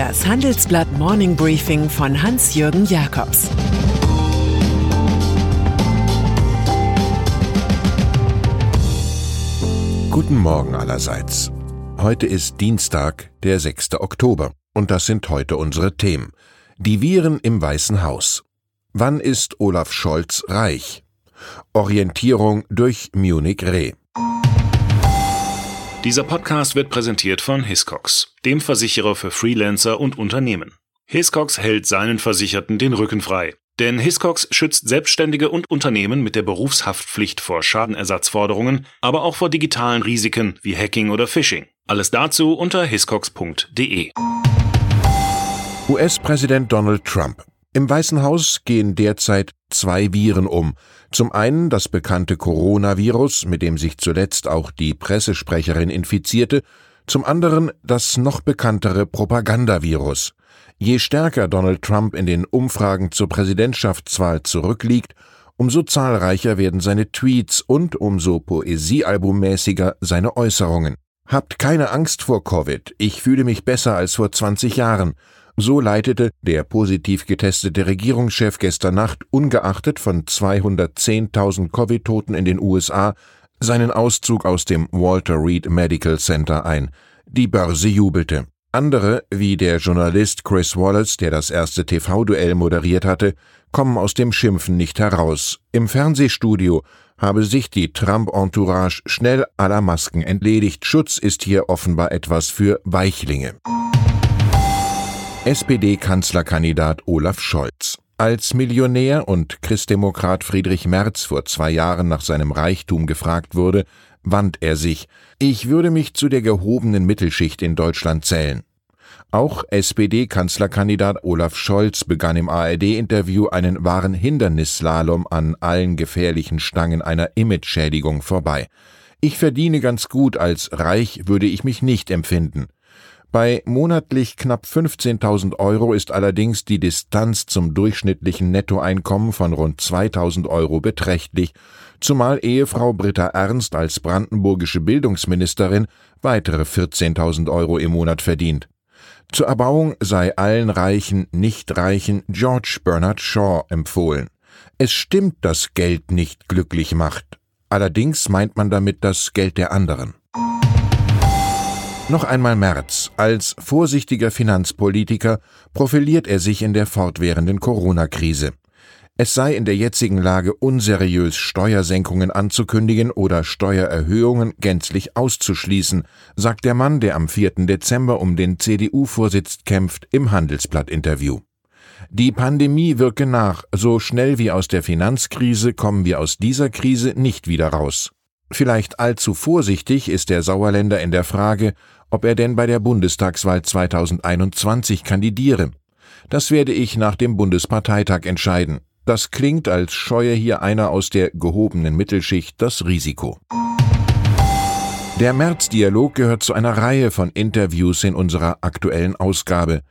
Das Handelsblatt Morning Briefing von Hans-Jürgen Jakobs Guten Morgen allerseits. Heute ist Dienstag, der 6. Oktober, und das sind heute unsere Themen. Die Viren im Weißen Haus. Wann ist Olaf Scholz reich? Orientierung durch Munich Re. Dieser Podcast wird präsentiert von Hiscox, dem Versicherer für Freelancer und Unternehmen. Hiscox hält seinen Versicherten den Rücken frei. Denn Hiscox schützt Selbstständige und Unternehmen mit der Berufshaftpflicht vor Schadenersatzforderungen, aber auch vor digitalen Risiken wie Hacking oder Phishing. Alles dazu unter hiscox.de. US-Präsident Donald Trump im Weißen Haus gehen derzeit zwei Viren um. Zum einen das bekannte Coronavirus, mit dem sich zuletzt auch die Pressesprecherin infizierte, zum anderen das noch bekanntere Propagandavirus. Je stärker Donald Trump in den Umfragen zur Präsidentschaftswahl zurückliegt, umso zahlreicher werden seine Tweets und umso poesiealbummäßiger seine Äußerungen. Habt keine Angst vor Covid, ich fühle mich besser als vor 20 Jahren, so leitete der positiv getestete Regierungschef gestern Nacht ungeachtet von 210.000 Covid-Toten in den USA seinen Auszug aus dem Walter Reed Medical Center ein. Die Börse jubelte. Andere, wie der Journalist Chris Wallace, der das erste TV-Duell moderiert hatte, kommen aus dem Schimpfen nicht heraus. Im Fernsehstudio habe sich die Trump-Entourage schnell aller Masken entledigt. Schutz ist hier offenbar etwas für Weichlinge. SPD-Kanzlerkandidat Olaf Scholz. Als Millionär und Christdemokrat Friedrich Merz vor zwei Jahren nach seinem Reichtum gefragt wurde, wand er sich, ich würde mich zu der gehobenen Mittelschicht in Deutschland zählen. Auch SPD-Kanzlerkandidat Olaf Scholz begann im ARD-Interview einen wahren Hindernisslalom an allen gefährlichen Stangen einer Imageschädigung vorbei. Ich verdiene ganz gut, als reich würde ich mich nicht empfinden. Bei monatlich knapp 15.000 Euro ist allerdings die Distanz zum durchschnittlichen Nettoeinkommen von rund 2.000 Euro beträchtlich, zumal Ehefrau Britta Ernst als brandenburgische Bildungsministerin weitere 14.000 Euro im Monat verdient. Zur Erbauung sei allen reichen Nichtreichen George Bernard Shaw empfohlen. Es stimmt, dass Geld nicht glücklich macht. Allerdings meint man damit das Geld der anderen. Noch einmal Merz. Als vorsichtiger Finanzpolitiker profiliert er sich in der fortwährenden Corona-Krise. Es sei in der jetzigen Lage unseriös, Steuersenkungen anzukündigen oder Steuererhöhungen gänzlich auszuschließen, sagt der Mann, der am 4. Dezember um den CDU-Vorsitz kämpft, im Handelsblatt-Interview. Die Pandemie wirke nach, so schnell wie aus der Finanzkrise kommen wir aus dieser Krise nicht wieder raus. Vielleicht allzu vorsichtig ist der Sauerländer in der Frage, ob er denn bei der Bundestagswahl 2021 kandidiere. Das werde ich nach dem Bundesparteitag entscheiden. Das klingt, als scheue hier einer aus der gehobenen Mittelschicht das Risiko. Der März-Dialog gehört zu einer Reihe von Interviews in unserer aktuellen Ausgabe.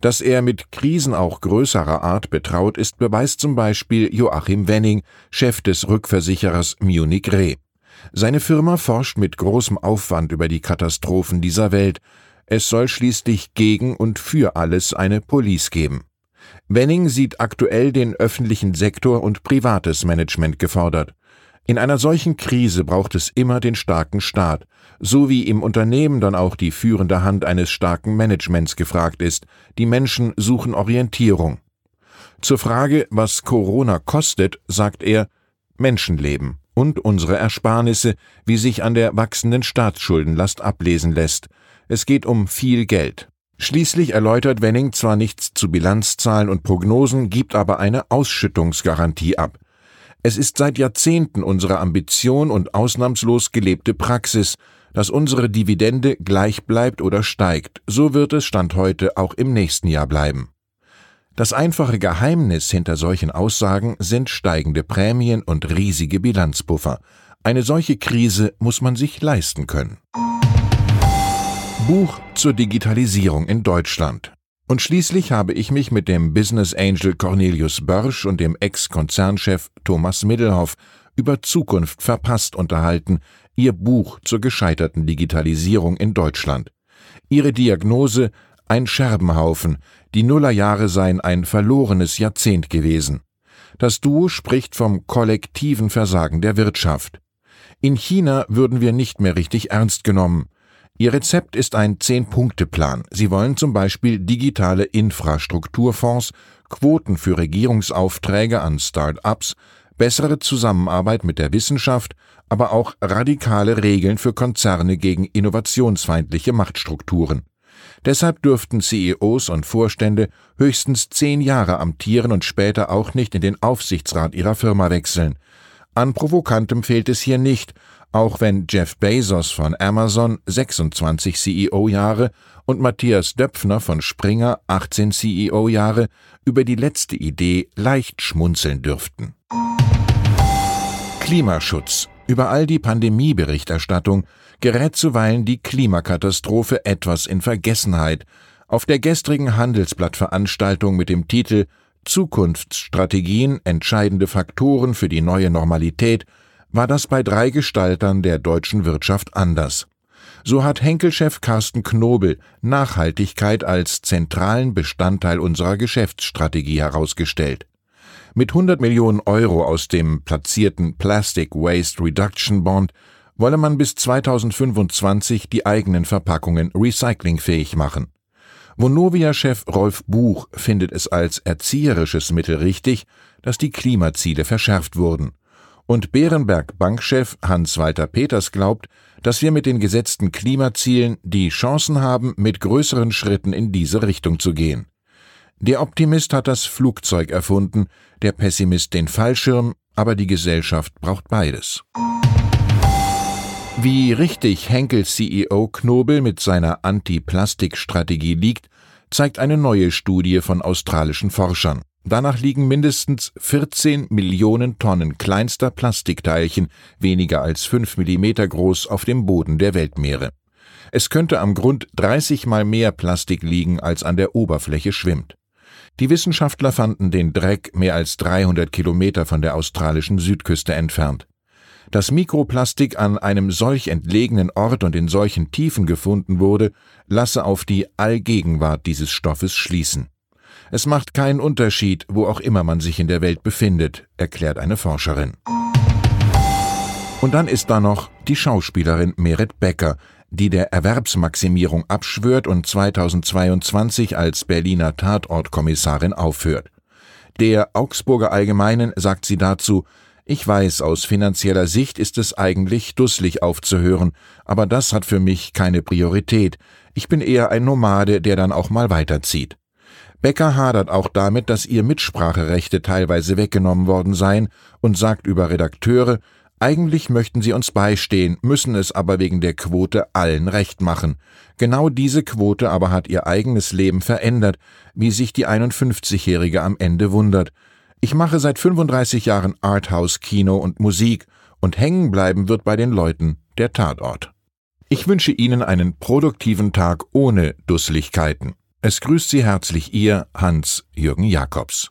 Dass er mit Krisen auch größerer Art betraut ist, beweist zum Beispiel Joachim Wenning, Chef des Rückversicherers Munich Re. Seine Firma forscht mit großem Aufwand über die Katastrophen dieser Welt. Es soll schließlich gegen und für alles eine Police geben. Wenning sieht aktuell den öffentlichen Sektor und privates Management gefordert. In einer solchen Krise braucht es immer den starken Staat, so wie im Unternehmen dann auch die führende Hand eines starken Managements gefragt ist. Die Menschen suchen Orientierung. Zur Frage, was Corona kostet, sagt er Menschenleben und unsere Ersparnisse, wie sich an der wachsenden Staatsschuldenlast ablesen lässt. Es geht um viel Geld. Schließlich erläutert Wenning zwar nichts zu Bilanzzahlen und Prognosen, gibt aber eine Ausschüttungsgarantie ab. Es ist seit Jahrzehnten unsere Ambition und ausnahmslos gelebte Praxis, dass unsere Dividende gleich bleibt oder steigt. So wird es Stand heute auch im nächsten Jahr bleiben. Das einfache Geheimnis hinter solchen Aussagen sind steigende Prämien und riesige Bilanzpuffer. Eine solche Krise muss man sich leisten können. Buch zur Digitalisierung in Deutschland. Und schließlich habe ich mich mit dem Business Angel Cornelius Börsch und dem Ex-Konzernchef Thomas Middelhoff über Zukunft verpasst unterhalten, ihr Buch zur gescheiterten Digitalisierung in Deutschland. Ihre Diagnose ein Scherbenhaufen, die Nullerjahre seien ein verlorenes Jahrzehnt gewesen. Das Duo spricht vom kollektiven Versagen der Wirtschaft. In China würden wir nicht mehr richtig ernst genommen. Ihr Rezept ist ein Zehn-Punkte-Plan. Sie wollen zum Beispiel digitale Infrastrukturfonds, Quoten für Regierungsaufträge an Start-ups, bessere Zusammenarbeit mit der Wissenschaft, aber auch radikale Regeln für Konzerne gegen innovationsfeindliche Machtstrukturen. Deshalb dürften CEOs und Vorstände höchstens zehn Jahre amtieren und später auch nicht in den Aufsichtsrat ihrer Firma wechseln. An Provokantem fehlt es hier nicht, auch wenn Jeff Bezos von Amazon 26 CEO-Jahre und Matthias Döpfner von Springer 18 CEO-Jahre über die letzte Idee leicht schmunzeln dürften. Klimaschutz. Über all die Pandemieberichterstattung gerät zuweilen die Klimakatastrophe etwas in Vergessenheit. Auf der gestrigen Handelsblattveranstaltung mit dem Titel Zukunftsstrategien entscheidende Faktoren für die neue Normalität war das bei drei Gestaltern der deutschen Wirtschaft anders. So hat Henkelchef Carsten Knobel Nachhaltigkeit als zentralen Bestandteil unserer Geschäftsstrategie herausgestellt. Mit 100 Millionen Euro aus dem platzierten Plastic Waste Reduction Bond wolle man bis 2025 die eigenen Verpackungen recyclingfähig machen. Vonovia-Chef Rolf Buch findet es als erzieherisches Mittel richtig, dass die Klimaziele verschärft wurden. Und Bärenberg Bankchef Hans-Walter Peters glaubt, dass wir mit den gesetzten Klimazielen die Chancen haben, mit größeren Schritten in diese Richtung zu gehen. Der Optimist hat das Flugzeug erfunden, der Pessimist den Fallschirm, aber die Gesellschaft braucht beides. Wie richtig Henkel-CEO Knobel mit seiner Anti-Plastik-Strategie liegt, zeigt eine neue Studie von australischen Forschern. Danach liegen mindestens 14 Millionen Tonnen kleinster Plastikteilchen, weniger als 5 Millimeter groß, auf dem Boden der Weltmeere. Es könnte am Grund 30 mal mehr Plastik liegen, als an der Oberfläche schwimmt. Die Wissenschaftler fanden den Dreck mehr als 300 Kilometer von der australischen Südküste entfernt. Dass Mikroplastik an einem solch entlegenen Ort und in solchen Tiefen gefunden wurde, lasse auf die Allgegenwart dieses Stoffes schließen. Es macht keinen Unterschied, wo auch immer man sich in der Welt befindet, erklärt eine Forscherin. Und dann ist da noch die Schauspielerin Merit Becker, die der Erwerbsmaximierung abschwört und 2022 als Berliner Tatortkommissarin aufhört. Der Augsburger Allgemeinen sagt sie dazu, ich weiß, aus finanzieller Sicht ist es eigentlich dusselig aufzuhören, aber das hat für mich keine Priorität. Ich bin eher ein Nomade, der dann auch mal weiterzieht. Becker hadert auch damit, dass ihr Mitspracherechte teilweise weggenommen worden seien und sagt über Redakteure, eigentlich möchten sie uns beistehen, müssen es aber wegen der Quote allen recht machen. Genau diese Quote aber hat ihr eigenes Leben verändert, wie sich die 51-Jährige am Ende wundert. Ich mache seit 35 Jahren Arthouse-Kino und Musik und hängen bleiben wird bei den Leuten der Tatort. Ich wünsche Ihnen einen produktiven Tag ohne Dusselichkeiten. Es grüßt Sie herzlich Ihr Hans-Jürgen Jakobs.